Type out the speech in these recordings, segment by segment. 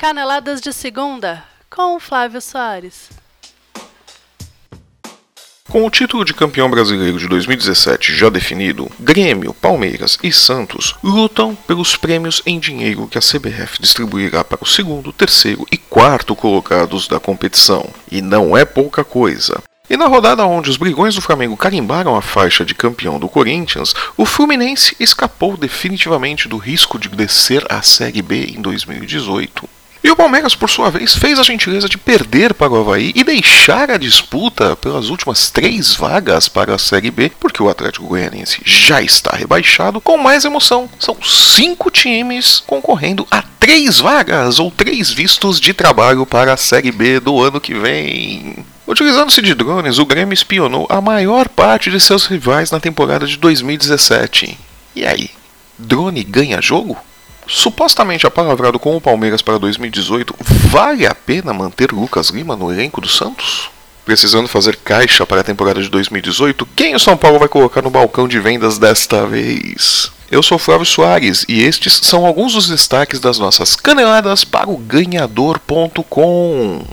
Caneladas de Segunda, com Flávio Soares. Com o título de campeão brasileiro de 2017 já definido, Grêmio, Palmeiras e Santos lutam pelos prêmios em dinheiro que a CBF distribuirá para o segundo, terceiro e quarto colocados da competição. E não é pouca coisa. E na rodada onde os brigões do Flamengo carimbaram a faixa de campeão do Corinthians, o Fluminense escapou definitivamente do risco de descer à Série B em 2018. E o Palmeiras, por sua vez, fez a gentileza de perder para o Havaí e deixar a disputa pelas últimas três vagas para a Série B, porque o Atlético Goianiense já está rebaixado, com mais emoção. São cinco times concorrendo a três vagas ou três vistos de trabalho para a Série B do ano que vem. Utilizando-se de drones, o Grêmio espionou a maior parte de seus rivais na temporada de 2017. E aí? Drone ganha jogo? Supostamente apalavrado com o Palmeiras para 2018, vale a pena manter Lucas Lima no elenco do Santos? Precisando fazer caixa para a temporada de 2018, quem o São Paulo vai colocar no balcão de vendas desta vez? Eu sou Flávio Soares e estes são alguns dos destaques das nossas caneladas para o ganhador.com.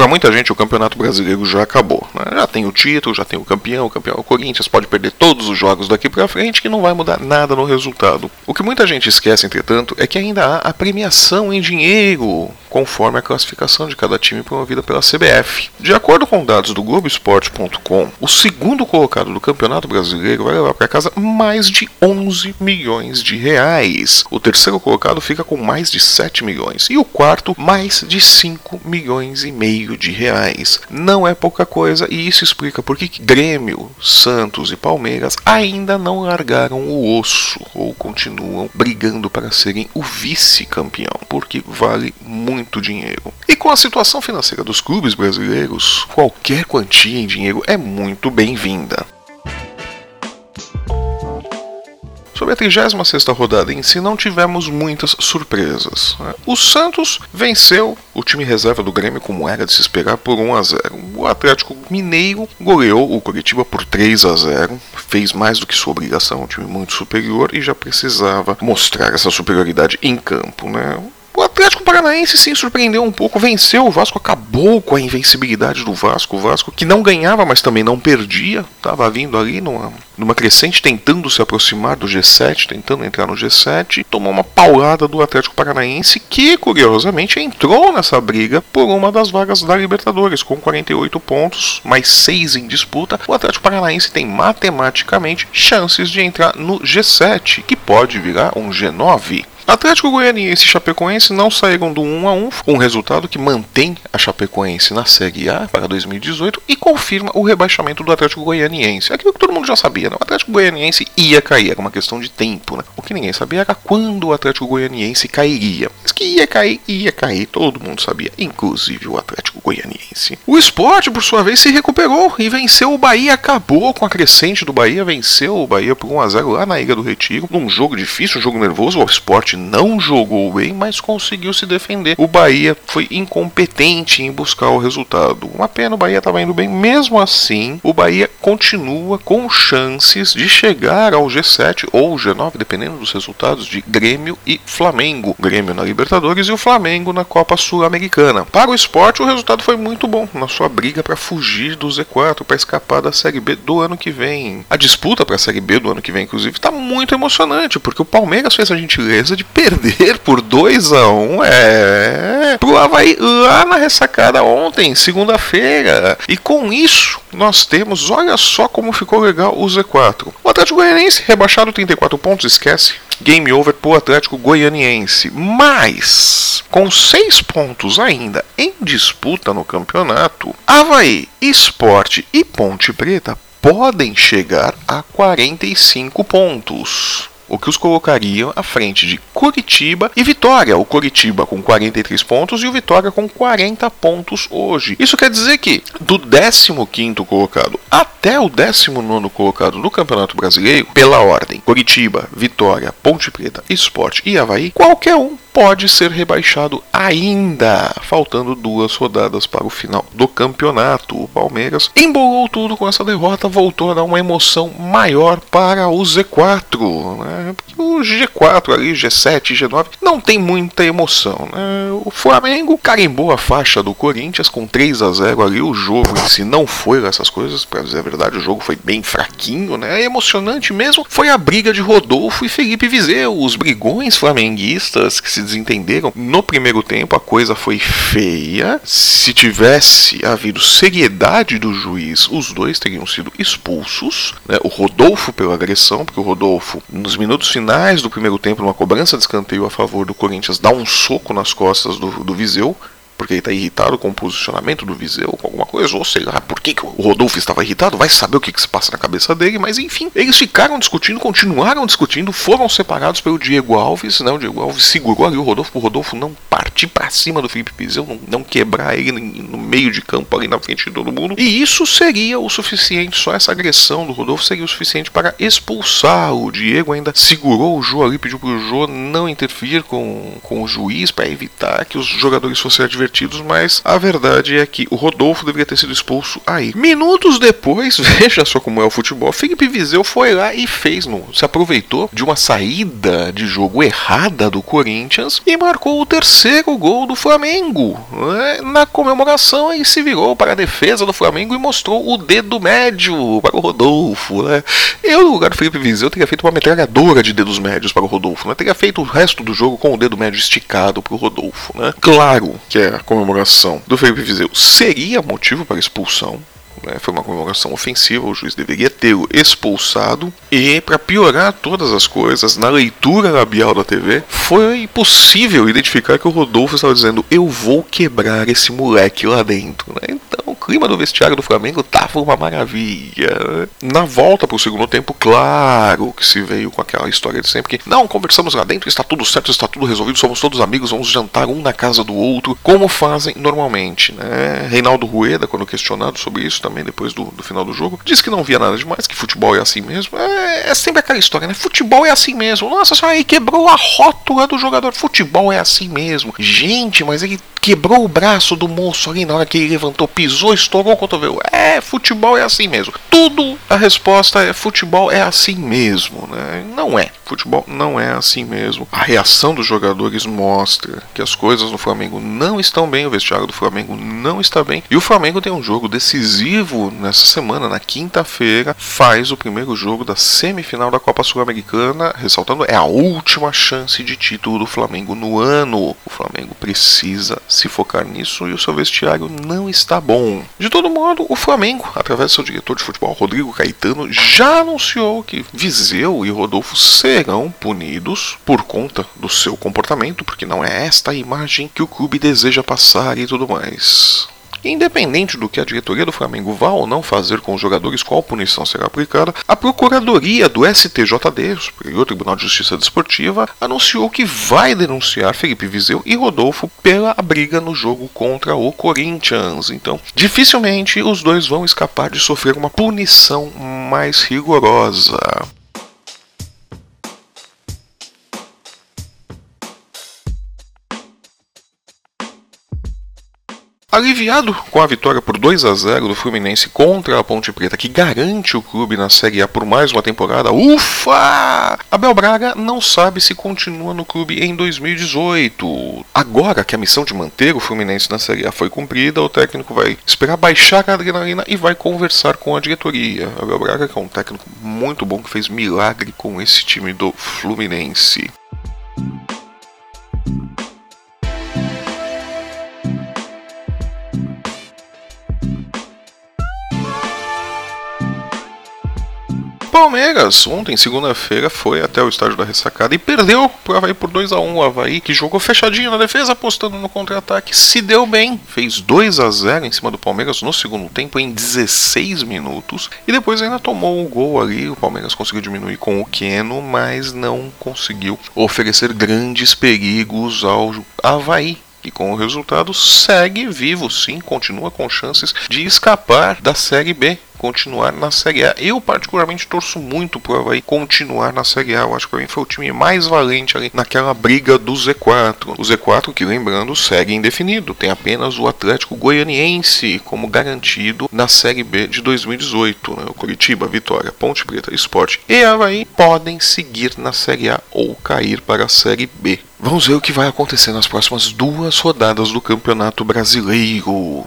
Para muita gente, o Campeonato Brasileiro já acabou. Né? Já tem o título, já tem o campeão, o campeão é o Corinthians, pode perder todos os jogos daqui para frente que não vai mudar nada no resultado. O que muita gente esquece, entretanto, é que ainda há a premiação em dinheiro, conforme a classificação de cada time promovida pela CBF. De acordo com dados do Globoesporte.com, o segundo colocado do Campeonato Brasileiro vai levar para casa mais de 11 milhões de reais. O terceiro colocado fica com mais de 7 milhões e o quarto mais de 5 milhões e meio de reais. Não é pouca coisa e isso explica por que Grêmio, Santos e Palmeiras ainda não largaram o osso ou continuam brigando para serem o vice-campeão, porque vale muito dinheiro. E com a situação financeira dos clubes brasileiros, qualquer quantia em dinheiro é muito bem-vinda. Sobre a 36 rodada em si, não tivemos muitas surpresas. Né? O Santos venceu o time reserva do Grêmio, como era de se esperar, por 1 a 0. O Atlético Mineiro goleou o Curitiba por 3 a 0. Fez mais do que sua obrigação, um time muito superior e já precisava mostrar essa superioridade em campo. Né? O Atlético Paranaense sim surpreendeu um pouco, venceu o Vasco, acabou com a invencibilidade do Vasco. O Vasco que não ganhava, mas também não perdia, estava vindo ali numa, numa crescente, tentando se aproximar do G7, tentando entrar no G7, tomou uma paulada do Atlético Paranaense, que curiosamente entrou nessa briga por uma das vagas da Libertadores, com 48 pontos, mais 6 em disputa. O Atlético Paranaense tem matematicamente chances de entrar no G7, que pode virar um G9. Atlético Goianiense e Chapecoense não saíram do 1 a 1, um resultado que mantém a Chapecoense na Série A para 2018 e confirma o rebaixamento do Atlético Goianiense. Aquilo que todo mundo já sabia, né? o Atlético Goianiense ia cair, era uma questão de tempo. Né? O que ninguém sabia era quando o Atlético Goianiense cairia. Mas que ia cair, ia cair, todo mundo sabia, inclusive o Atlético Goianiense. O esporte, por sua vez, se recuperou e venceu o Bahia, acabou com a crescente do Bahia, venceu o Bahia por 1 a 0 lá na Ilha do Retiro, num jogo difícil, um jogo nervoso, o esporte não jogou bem, mas conseguiu se defender. O Bahia foi incompetente em buscar o resultado. Uma pena, o Bahia estava indo bem. Mesmo assim, o Bahia continua com chances de chegar ao G7 ou G9, dependendo dos resultados de Grêmio e Flamengo. Grêmio na Libertadores e o Flamengo na Copa Sul-Americana. Para o esporte, o resultado foi muito bom na sua briga para fugir do Z4, para escapar da Série B do ano que vem. A disputa para a Série B do ano que vem, inclusive, está muito emocionante, porque o Palmeiras fez a gentileza de perder por 2 a 1 um, é pro Havaí lá na ressacada ontem, segunda-feira. E com isso, nós temos, olha só como ficou legal o Z4. O Atlético Goianiense rebaixado 34 pontos, esquece. Game over pro Atlético Goianiense. Mas, com 6 pontos ainda em disputa no campeonato, Havaí, Esporte e Ponte Preta podem chegar a 45 pontos o que os colocariam à frente de Curitiba e Vitória. O Curitiba com 43 pontos e o Vitória com 40 pontos hoje. Isso quer dizer que do 15º colocado até o 19º colocado no Campeonato Brasileiro, pela ordem Curitiba, Vitória, Ponte Preta, Esporte e Havaí, qualquer um pode ser rebaixado ainda, faltando duas rodadas para o final do campeonato. O Palmeiras embolou tudo com essa derrota, voltou a dar uma emoção maior para o Z4, né? O G4 ali, G7, G9, não tem muita emoção, né? O Flamengo carimbou a faixa do Corinthians com 3 a 0 ali, o jogo em si não foi essas coisas, para dizer a verdade, o jogo foi bem fraquinho, né? Emocionante mesmo foi a briga de Rodolfo e Felipe Vizeu, os brigões flamenguistas que se desentenderam no primeiro tempo, a coisa foi feia. Se tivesse havido seriedade do juiz, os dois teriam sido expulsos, né? O Rodolfo pela agressão, porque o Rodolfo, nos minutos finais do primeiro tempo, numa cobrança de escanteio a favor do Corinthians, dá um soco nas costas do, do Viseu porque ele está irritado com o posicionamento do Viseu, com alguma coisa, ou sei lá, por que, que o Rodolfo estava irritado, vai saber o que, que se passa na cabeça dele, mas enfim, eles ficaram discutindo, continuaram discutindo, foram separados pelo Diego Alves, né? O Diego Alves segurou ali o Rodolfo, o Rodolfo não partir para cima do Felipe Viseu, não, não quebrar ele no meio de campo ali na frente de todo mundo, e isso seria o suficiente, só essa agressão do Rodolfo seria o suficiente para expulsar o Diego, ainda segurou o Jô ali, pediu para o Jô não intervir com, com o juiz para evitar que os jogadores fossem advertidos divertidos, mas a verdade é que o Rodolfo deveria ter sido expulso aí. Minutos depois, veja só como é o futebol, Felipe Viseu foi lá e fez, no, se aproveitou de uma saída de jogo errada do Corinthians e marcou o terceiro gol do Flamengo. Né? Na comemoração, ele se virou para a defesa do Flamengo e mostrou o dedo médio para o Rodolfo. Né? Eu, no lugar do Felipe Viseu, teria feito uma metralhadora de dedos médios para o Rodolfo. Né? Teria feito o resto do jogo com o dedo médio esticado para o Rodolfo. Né? Claro que é comemoração do Felipe Viseu seria motivo para expulsão. Né? Foi uma comemoração ofensiva, o juiz deveria ter o expulsado. E, para piorar todas as coisas, na leitura labial da TV, foi possível identificar que o Rodolfo estava dizendo: Eu vou quebrar esse moleque lá dentro. Né? Clima do vestiário do Flamengo tava uma maravilha. Na volta para o segundo tempo, claro que se veio com aquela história de sempre que não, conversamos lá dentro, está tudo certo, está tudo resolvido, somos todos amigos, vamos jantar um na casa do outro, como fazem normalmente. Né? Reinaldo Rueda, quando questionado sobre isso também depois do, do final do jogo, disse que não via nada demais, que futebol é assim mesmo. É, é sempre aquela história, né? Futebol é assim mesmo. Nossa senhora, aí quebrou a rótula do jogador. Futebol é assim mesmo. Gente, mas ele quebrou o braço do moço ali na hora que ele levantou, pisou, estourou o cotovelo. É, futebol é assim mesmo. Tudo a resposta é futebol é assim mesmo, né? Não é. Futebol não é assim mesmo. A reação dos jogadores mostra que as coisas no Flamengo não estão bem, o vestiário do Flamengo não está bem. E o Flamengo tem um jogo decisivo nessa semana, na quinta-feira, faz o primeiro jogo da semifinal da Copa Sul-Americana, ressaltando, é a última chance de título do Flamengo no ano. O Flamengo precisa se focar nisso e o seu vestiário não está bom. De todo modo, o Flamengo, através do seu diretor de futebol, Rodrigo Caetano, já anunciou que Viseu e Rodolfo serão punidos por conta do seu comportamento, porque não é esta a imagem que o clube deseja passar e tudo mais. Independente do que a diretoria do Flamengo vá ou não fazer com os jogadores, qual punição será aplicada, a Procuradoria do STJD, Superior Tribunal de Justiça Desportiva, anunciou que vai denunciar Felipe Viseu e Rodolfo pela briga no jogo contra o Corinthians. Então, dificilmente os dois vão escapar de sofrer uma punição mais rigorosa. Aliviado com a vitória por 2 a 0 do Fluminense contra a Ponte Preta, que garante o clube na Série A por mais uma temporada, ufa! Abel Braga não sabe se continua no clube em 2018. Agora que a missão de manter o Fluminense na Série A foi cumprida, o técnico vai esperar baixar a adrenalina e vai conversar com a diretoria. Abel Braga, que é um técnico muito bom, que fez milagre com esse time do Fluminense. Palmeiras, ontem, segunda-feira, foi até o estádio da ressacada e perdeu pro Havaí por 2 a 1 O Havaí, que jogou fechadinho na defesa, apostando no contra-ataque, se deu bem. Fez 2 a 0 em cima do Palmeiras no segundo tempo, em 16 minutos. E depois ainda tomou o gol ali. O Palmeiras conseguiu diminuir com o Queno, mas não conseguiu oferecer grandes perigos ao Havaí e com o resultado segue vivo sim, continua com chances de escapar da Série B continuar na Série A. Eu, particularmente, torço muito pro Havaí continuar na Série A. Eu acho que o Havaí foi o time mais valente ali naquela briga do Z4. O Z4, que lembrando, segue indefinido. Tem apenas o Atlético Goianiense como garantido na Série B de 2018. Né? O Curitiba, Vitória, Ponte Preta, Esporte e Havaí podem seguir na Série A ou cair para a Série B. Vamos ver o que vai acontecer nas próximas duas rodadas do Campeonato Brasileiro.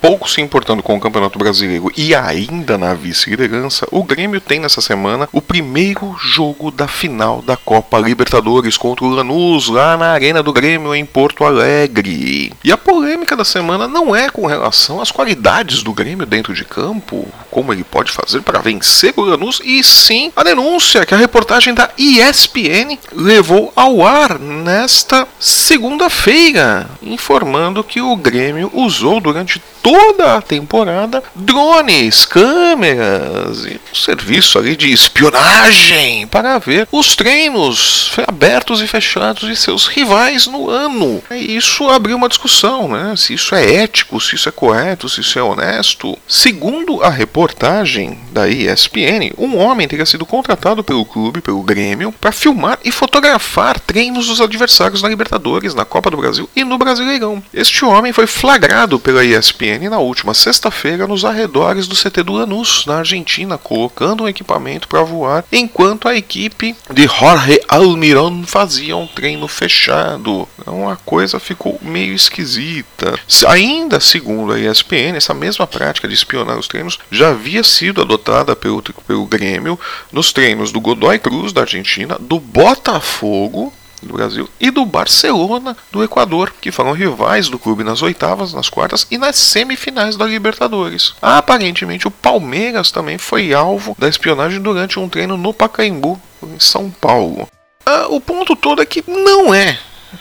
Pouco se importando com o Campeonato Brasileiro e ainda na vice-liderança, o Grêmio tem nessa semana o primeiro jogo da final da Copa Libertadores contra o Lanús, lá na Arena do Grêmio, em Porto Alegre. E a polêmica da semana não é com relação às qualidades do Grêmio dentro de campo, como ele pode fazer para vencer o Lanús, e sim a denúncia que a reportagem da ESPN levou ao ar nesta segunda-feira, informando que o Grêmio usou durante toda a temporada drones, câmeras e um serviço ali de espionagem para ver os treinos abertos e fechados de seus rivais no ano. E isso abriu uma discussão, né? Se isso é ético, se isso é correto, se isso é honesto. Segundo a reportagem da ESPN, um homem teria sido contratado pelo clube, pelo Grêmio, para filmar e fotografar treinos dos adversários na Libertadores, na Copa do Brasil e no Brasileirão. Este homem foi flagrado pela ESPN na última sexta-feira nos arredores do CT do Lanús, na Argentina, colocando um equipamento para voar, enquanto a equipe de Jorge Almiron fazia um treino fechado. Então a coisa ficou meio esquisita. Ainda segundo a ESPN, essa mesma prática de espionar os treinos já havia sido adotada pelo, pelo Grêmio nos treinos do Godoy Cruz, da Argentina, do Botafogo do Brasil e do Barcelona do Equador, que foram rivais do clube nas oitavas, nas quartas e nas semifinais da Libertadores. Aparentemente, o Palmeiras também foi alvo da espionagem durante um treino no Pacaembu, em São Paulo. Ah, o ponto todo é que não é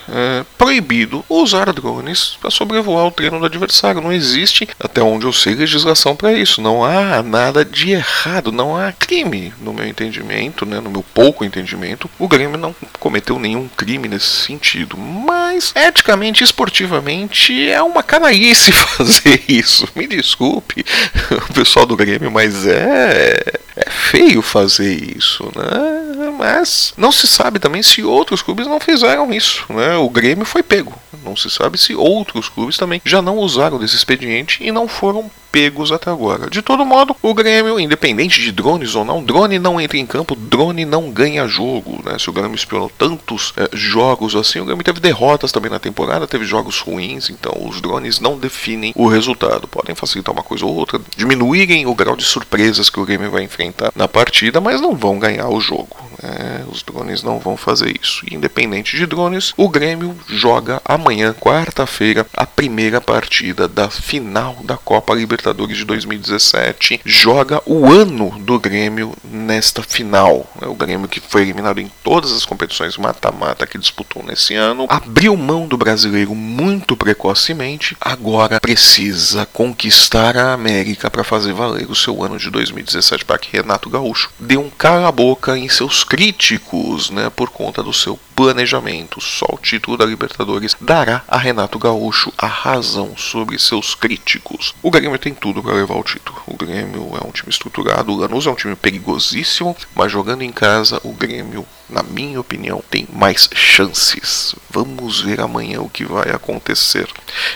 é, proibido usar drones para sobrevoar o treino do adversário. Não existe, até onde eu sei, legislação para isso. Não há nada de errado, não há crime, no meu entendimento, né, no meu pouco entendimento. O Grêmio não cometeu nenhum crime nesse sentido, mas eticamente, esportivamente, é uma canalice fazer isso. Me desculpe, o pessoal do Grêmio, mas é, é feio fazer isso, né? Mas não se sabe também se outros clubes não fizeram isso né, o Grêmio foi pego. Não se sabe se outros clubes também já não usaram desse expediente e não foram pegos até agora. De todo modo, o Grêmio, independente de drones ou não, drone não entra em campo, drone não ganha jogo. Né? Se o Grêmio espionou tantos é, jogos assim, o Grêmio teve derrotas também na temporada, teve jogos ruins, então os drones não definem o resultado. Podem facilitar uma coisa ou outra, diminuírem o grau de surpresas que o Grêmio vai enfrentar na partida, mas não vão ganhar o jogo. Né? Os drones não vão fazer isso. independente de drones, o Grêmio joga amanhã, quarta-feira, a primeira partida da final da Copa Libertadores de 2017. Joga o ano do Grêmio nesta final. O Grêmio que foi eliminado em todas as competições mata-mata que disputou nesse ano, abriu mão do brasileiro muito precocemente, agora precisa conquistar a América para fazer valer o seu ano de 2017 para que Renato Gaúcho dê um cala-boca em seus críticos, né, por conta do seu planejamento. Só o título da Libertadores dará a Renato Gaúcho a razão sobre seus críticos. O Grêmio tem tudo para levar o título. O Grêmio é um time estruturado, o Lanús é um time perigosíssimo, mas jogando em casa, o Grêmio na minha opinião, tem mais chances. Vamos ver amanhã o que vai acontecer.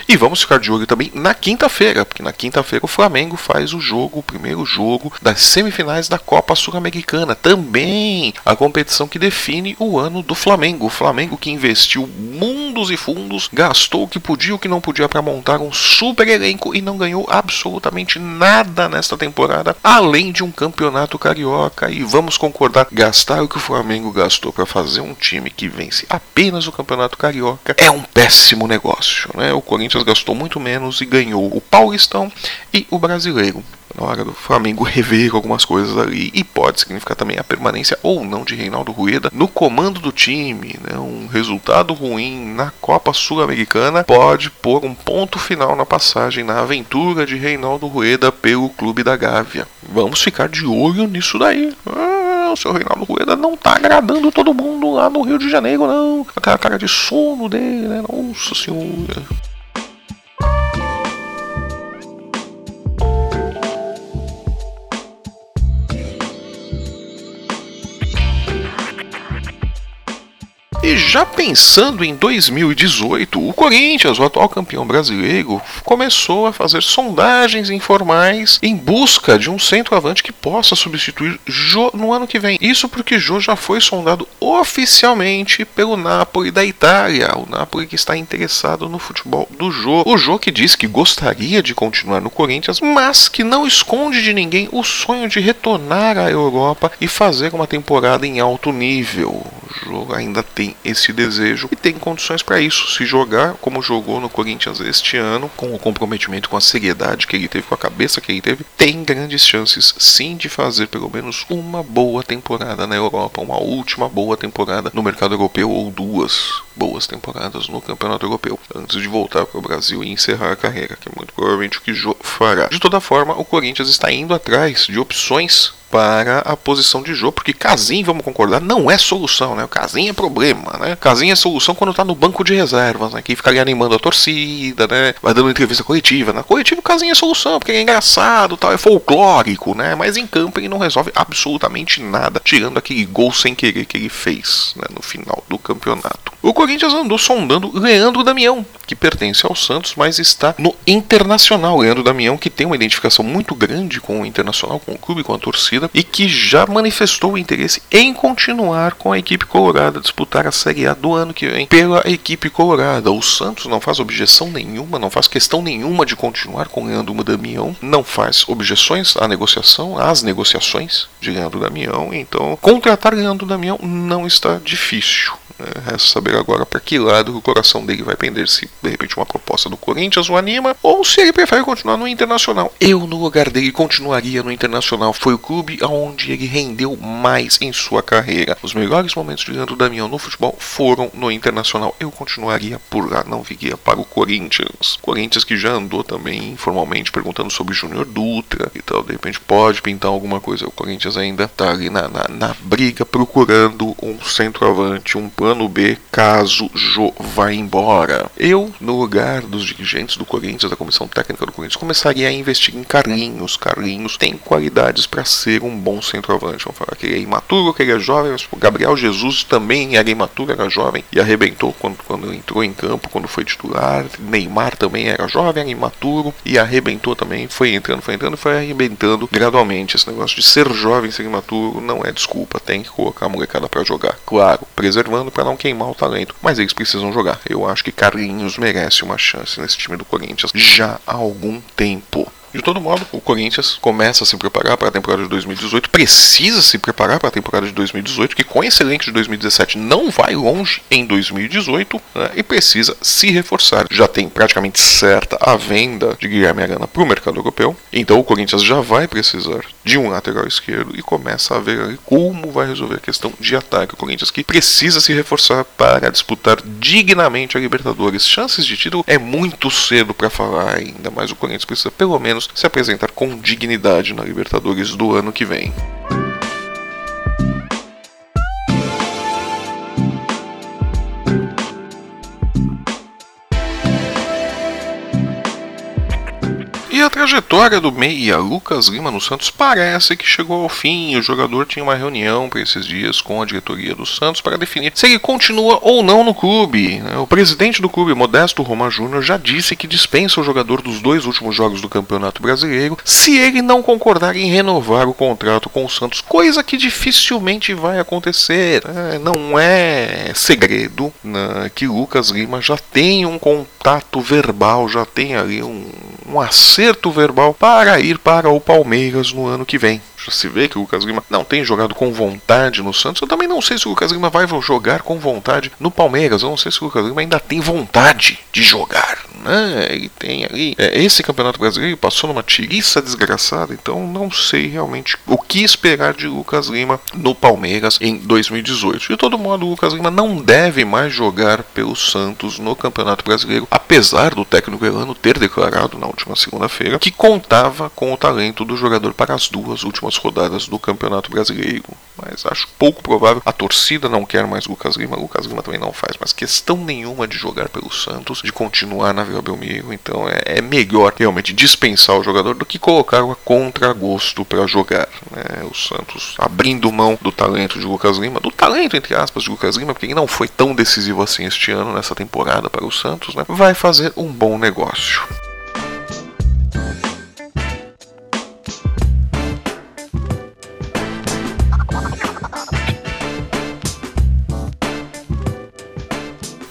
E vamos ficar de olho também na quinta-feira, porque na quinta-feira o Flamengo faz o jogo, o primeiro jogo das semifinais da Copa Sul-Americana. Também a competição que define o ano do Flamengo. O Flamengo que investiu mundos e fundos, gastou o que podia e o que não podia para montar um super elenco e não ganhou absolutamente nada nesta temporada, além de um campeonato carioca. E vamos concordar, gastar o que o Flamengo gastou para fazer um time que vence apenas o Campeonato Carioca é um péssimo negócio. Né? O Corinthians gastou muito menos e ganhou o Paulistão e o Brasileiro na hora do Flamengo rever algumas coisas ali e pode significar também a permanência ou não de Reinaldo Rueda no comando do time. Né? Um resultado ruim na Copa Sul-Americana pode pôr um ponto final na passagem, na aventura de Reinaldo Rueda pelo clube da Gávea. Vamos ficar de olho nisso daí. Ah, o seu Reinaldo Rueda não tá agradando todo mundo lá no Rio de Janeiro, não. Aquela cara de sono dele, né? Nossa senhora. E já pensando em 2018, o Corinthians, o atual campeão brasileiro, começou a fazer sondagens informais em busca de um centroavante que possa substituir Jô no ano que vem. Isso porque Jô já foi sondado oficialmente pelo Napoli da Itália, o Napoli que está interessado no futebol do Jô. O Jô que disse que gostaria de continuar no Corinthians, mas que não esconde de ninguém o sonho de retornar à Europa e fazer uma temporada em alto nível. O Jô ainda tem esse desejo e tem condições para isso. Se jogar como jogou no Corinthians este ano, com o comprometimento, com a seriedade que ele teve, com a cabeça que ele teve, tem grandes chances sim de fazer pelo menos uma boa temporada na Europa, uma última boa temporada no mercado europeu ou duas boas temporadas no Campeonato Europeu antes de voltar para o Brasil e encerrar a carreira, que é muito provavelmente o que Jô fará. De toda forma, o Corinthians está indo atrás de opções para a posição de jogo, porque Casim, vamos concordar, não é solução, né? O Casim é problema, né? Casim é solução quando tá no banco de reservas, né? Que fica ali animando a torcida, né? Vai dando entrevista coletiva. Na né? coletiva o Casim é solução, porque é engraçado, tal, é folclórico, né? Mas em campo ele não resolve absolutamente nada, tirando aquele gol sem querer que ele fez né? no final do campeonato. O Corinthians andou sondando Leandro Damião, que pertence ao Santos, mas está no Internacional. Leandro Damião, que tem uma identificação muito grande com o Internacional, com o clube, com a torcida, e que já manifestou interesse em continuar com a equipe colorada, disputar a Série A do ano que vem pela equipe colorada. O Santos não faz objeção nenhuma, não faz questão nenhuma de continuar com Leandro Damião, não faz objeções à negociação, às negociações de Leandro Damião, então contratar Leandro Damião não está difícil. É, resta saber agora para que lado o coração dele vai pender, se de repente uma proposta do Corinthians o anima, ou se ele prefere continuar no Internacional. Eu, no lugar dele, continuaria no Internacional. Foi o clube onde ele rendeu mais em sua carreira. Os melhores momentos de Leandro Damião no futebol foram no Internacional. Eu continuaria por lá, não viria para o Corinthians. Corinthians que já andou também informalmente perguntando sobre Júnior Dutra e tal. De repente pode pintar alguma coisa. O Corinthians ainda está ali na, na, na briga procurando um centroavante, um plano B caso Jô vá embora. Eu, no lugar dos dirigentes do Corinthians, da comissão técnica do Corinthians, começaria a investir em Carlinhos. Carlinhos tem qualidades para ser um bom centroavante. Vamos falar que ele é imaturo, que ele é jovem, mas Gabriel Jesus também era imaturo, era jovem e arrebentou quando, quando entrou em campo, quando foi titular. Neymar também era jovem, era imaturo e arrebentou também. Foi entrando, foi entrando foi arrebentando gradualmente. Esse negócio de ser jovem, ser imaturo, não é desculpa. Tem que colocar a molecada para jogar. Claro, preservando para não queimar o talento, mas eles precisam jogar. Eu acho que Carlinhos merece uma chance nesse time do Corinthians já há algum tempo. De todo modo, o Corinthians começa a se preparar para a temporada de 2018, precisa se preparar para a temporada de 2018, que com excelente de 2017 não vai longe em 2018 né, e precisa se reforçar. Já tem praticamente certa a venda de Guilherme Arana para o mercado europeu, então o Corinthians já vai precisar de um lateral esquerdo e começa a ver como vai resolver a questão de ataque. O Corinthians que precisa se reforçar para disputar dignamente a Libertadores. Chances de título é muito cedo para falar ainda, mas o Corinthians precisa pelo menos se apresentar com dignidade na Libertadores do ano que vem. A trajetória do meia Lucas Lima no Santos parece que chegou ao fim. O jogador tinha uma reunião para esses dias com a diretoria do Santos para definir se ele continua ou não no clube. O presidente do clube, Modesto Roma Júnior, já disse que dispensa o jogador dos dois últimos jogos do Campeonato Brasileiro se ele não concordar em renovar o contrato com o Santos, coisa que dificilmente vai acontecer. É, não é segredo né, que Lucas Lima já tem um contato verbal, já tem ali um, um acerto acerto verbal para ir para o Palmeiras no ano que vem. Se vê que o Lucas Lima não tem jogado com vontade no Santos. Eu também não sei se o Lucas Lima vai jogar com vontade no Palmeiras. Eu não sei se o Lucas Lima ainda tem vontade de jogar. Né? Ele tem ali. É, esse campeonato brasileiro passou numa tiriça desgraçada. Então não sei realmente o que esperar de Lucas Lima no Palmeiras em 2018. De todo modo, o Lucas Lima não deve mais jogar pelo Santos no Campeonato Brasileiro, apesar do técnico Elano ter declarado na última segunda-feira, que contava com o talento do jogador para as duas últimas rodadas do Campeonato Brasileiro. Mas acho pouco provável. A torcida não quer mais Lucas Lima, Lucas Lima também não faz mais questão nenhuma de jogar pelo Santos, de continuar na Vila Belmiro. Então é, é melhor realmente dispensar o jogador do que colocar o a contragosto para jogar. Né? O Santos abrindo mão do talento de Lucas Lima, do talento entre aspas de Lucas Lima, porque ele não foi tão decisivo assim este ano nessa temporada para o Santos, né? vai fazer um bom negócio.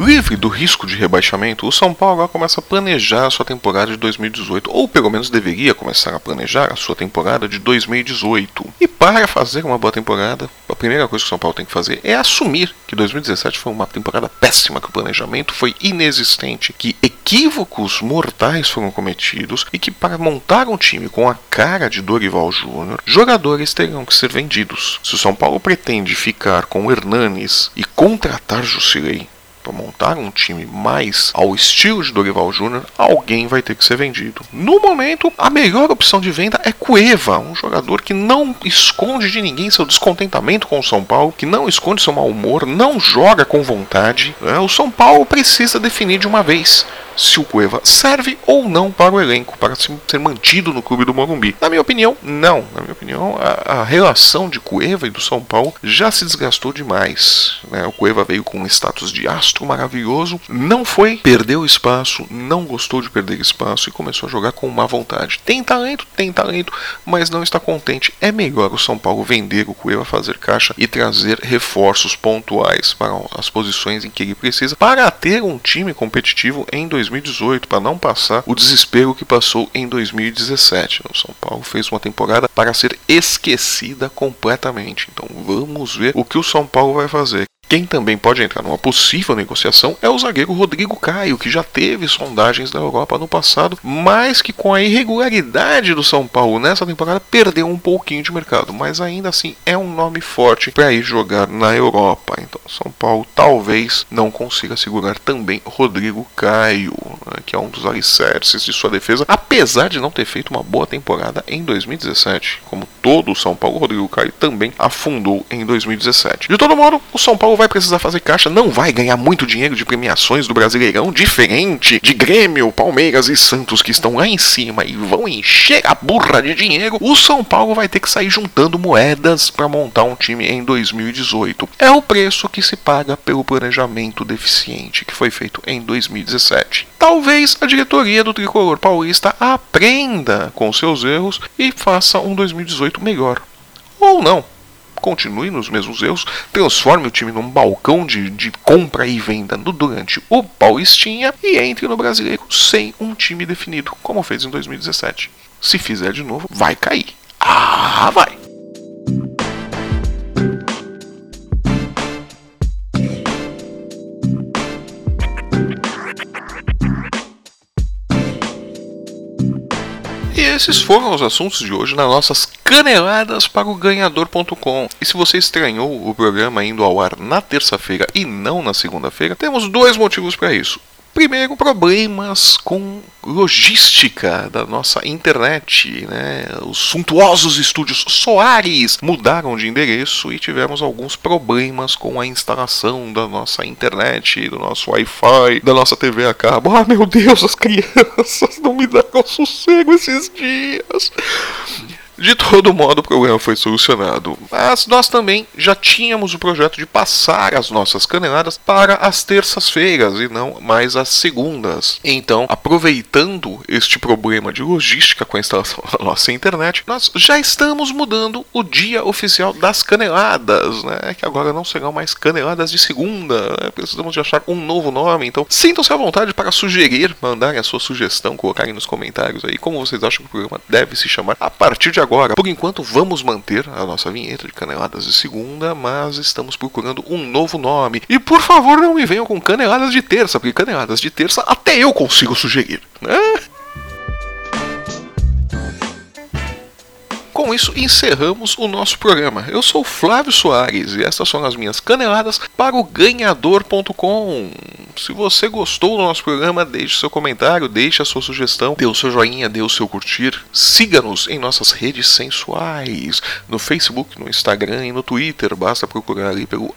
Livre do risco de rebaixamento, o São Paulo agora começa a planejar a sua temporada de 2018, ou pelo menos deveria começar a planejar a sua temporada de 2018. E para fazer uma boa temporada, a primeira coisa que o São Paulo tem que fazer é assumir que 2017 foi uma temporada péssima, que o planejamento foi inexistente, que equívocos mortais foram cometidos e que para montar um time com a cara de Dorival Júnior, jogadores terão que ser vendidos. Se o São Paulo pretende ficar com Hernanes e contratar Jusilei, para montar um time mais ao estilo de Dorival Júnior, alguém vai ter que ser vendido. No momento, a melhor opção de venda é Cueva, um jogador que não esconde de ninguém seu descontentamento com o São Paulo, que não esconde seu mau humor, não joga com vontade. Né? O São Paulo precisa definir de uma vez se o Cueva serve ou não para o elenco, para ser mantido no clube do Morumbi. Na minha opinião, não. Na minha opinião, a, a relação de Cueva e do São Paulo já se desgastou demais. Né? O Cueva veio com um status de astro maravilhoso, não foi, perdeu espaço, não gostou de perder espaço e começou a jogar com má vontade. Tem talento, tem talento, mas não está contente. É melhor o São Paulo vender o Cueva, fazer caixa e trazer reforços pontuais para as posições em que ele precisa para ter um time competitivo em 2020 2018 para não passar o desespero que passou em 2017. O São Paulo fez uma temporada para ser esquecida completamente. Então vamos ver o que o São Paulo vai fazer. Quem também pode entrar numa possível negociação é o zagueiro Rodrigo Caio, que já teve sondagens da Europa no passado, mas que com a irregularidade do São Paulo nessa temporada perdeu um pouquinho de mercado, mas ainda assim é um nome forte para ir jogar na Europa. Então, São Paulo talvez não consiga segurar também Rodrigo Caio, né, que é um dos alicerces de sua defesa, apesar de não ter feito uma boa temporada em 2017. Como todo o São Paulo, Rodrigo Caio também afundou em 2017. De todo modo, o São Paulo vai precisar fazer caixa, não vai ganhar muito dinheiro de premiações do Brasileirão, diferente de Grêmio, Palmeiras e Santos que estão lá em cima e vão encher a burra de dinheiro. O São Paulo vai ter que sair juntando moedas para montar um time em 2018. É o preço que se paga pelo planejamento deficiente que foi feito em 2017. Talvez a diretoria do tricolor paulista aprenda com seus erros e faça um 2018 melhor. Ou não continue nos mesmos erros, transforme o time num balcão de, de compra e venda no, durante o Paulistinha e entre no Brasileiro sem um time definido, como fez em 2017. Se fizer de novo, vai cair. Ah, vai! Esses foram os assuntos de hoje nas nossas caneladas para o ganhador.com. E se você estranhou o programa indo ao ar na terça-feira e não na segunda-feira, temos dois motivos para isso. Primeiro, problemas com logística da nossa internet. Né? Os suntuosos estúdios Soares mudaram de endereço e tivemos alguns problemas com a instalação da nossa internet, do nosso Wi-Fi, da nossa TV a cabo. Ah, meu Deus, as crianças não me deram sossego esses dias. De todo modo, o problema foi solucionado. Mas nós também já tínhamos o projeto de passar as nossas caneladas para as terças-feiras e não mais as segundas. Então, aproveitando este problema de logística com a instalação da nossa internet, nós já estamos mudando o dia oficial das caneladas, né? Que agora não serão mais caneladas de segunda. Né? Precisamos de achar um novo nome. Então, sintam-se à vontade para sugerir, mandarem a sua sugestão, colocarem nos comentários aí como vocês acham que o programa deve se chamar a partir de agora agora. Por enquanto, vamos manter a nossa vinheta de caneladas de segunda, mas estamos procurando um novo nome. E por favor, não me venham com caneladas de terça, porque caneladas de terça até eu consigo sugerir. Né? Com isso encerramos o nosso programa. Eu sou Flávio Soares e estas são as minhas caneladas para o ganhador.com. Se você gostou do nosso programa, deixe seu comentário, deixe a sua sugestão, dê o seu joinha, dê o seu curtir. Siga-nos em nossas redes sensuais, no Facebook, no Instagram e no Twitter. Basta procurar ali pelo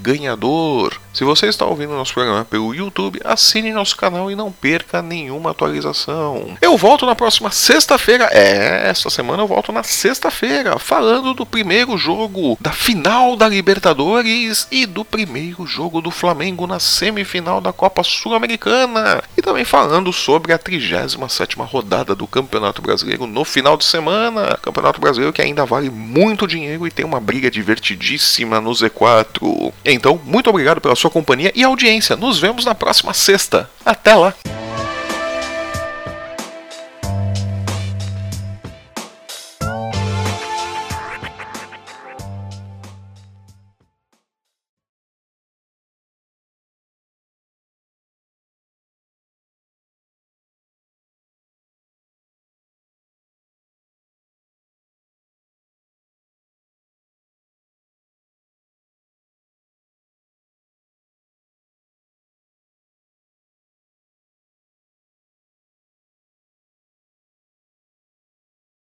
ganhador. Se você está ouvindo nosso programa pelo YouTube, assine nosso canal e não perca nenhuma atualização. Eu volto na próxima sexta-feira. É, essa semana eu volto na sexta-feira, falando do primeiro jogo da final da Libertadores e do primeiro jogo do Flamengo na semifinal da Copa Sul-Americana. E também falando sobre a 37ª rodada do Campeonato Brasileiro no final de semana. Campeonato Brasileiro que ainda vale muito dinheiro e tem uma briga divertidíssima no Z4. Então, muito obrigado pela sua companhia e audiência. Nos vemos na próxima sexta. Até lá!